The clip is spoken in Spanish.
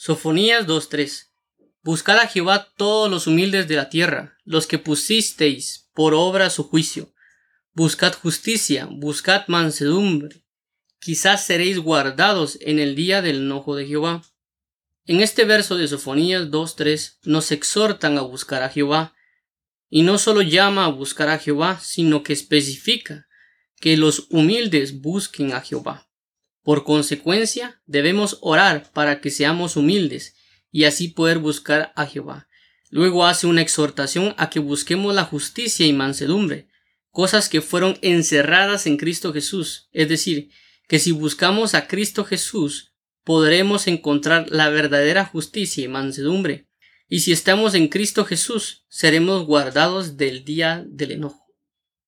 Sofonías 2.3 Buscad a Jehová todos los humildes de la tierra, los que pusisteis por obra su juicio. Buscad justicia, buscad mansedumbre. Quizás seréis guardados en el día del enojo de Jehová. En este verso de Sofonías 2.3 nos exhortan a buscar a Jehová, y no solo llama a buscar a Jehová, sino que especifica que los humildes busquen a Jehová. Por consecuencia, debemos orar para que seamos humildes y así poder buscar a Jehová. Luego hace una exhortación a que busquemos la justicia y mansedumbre, cosas que fueron encerradas en Cristo Jesús. Es decir, que si buscamos a Cristo Jesús, podremos encontrar la verdadera justicia y mansedumbre. Y si estamos en Cristo Jesús, seremos guardados del día del enojo.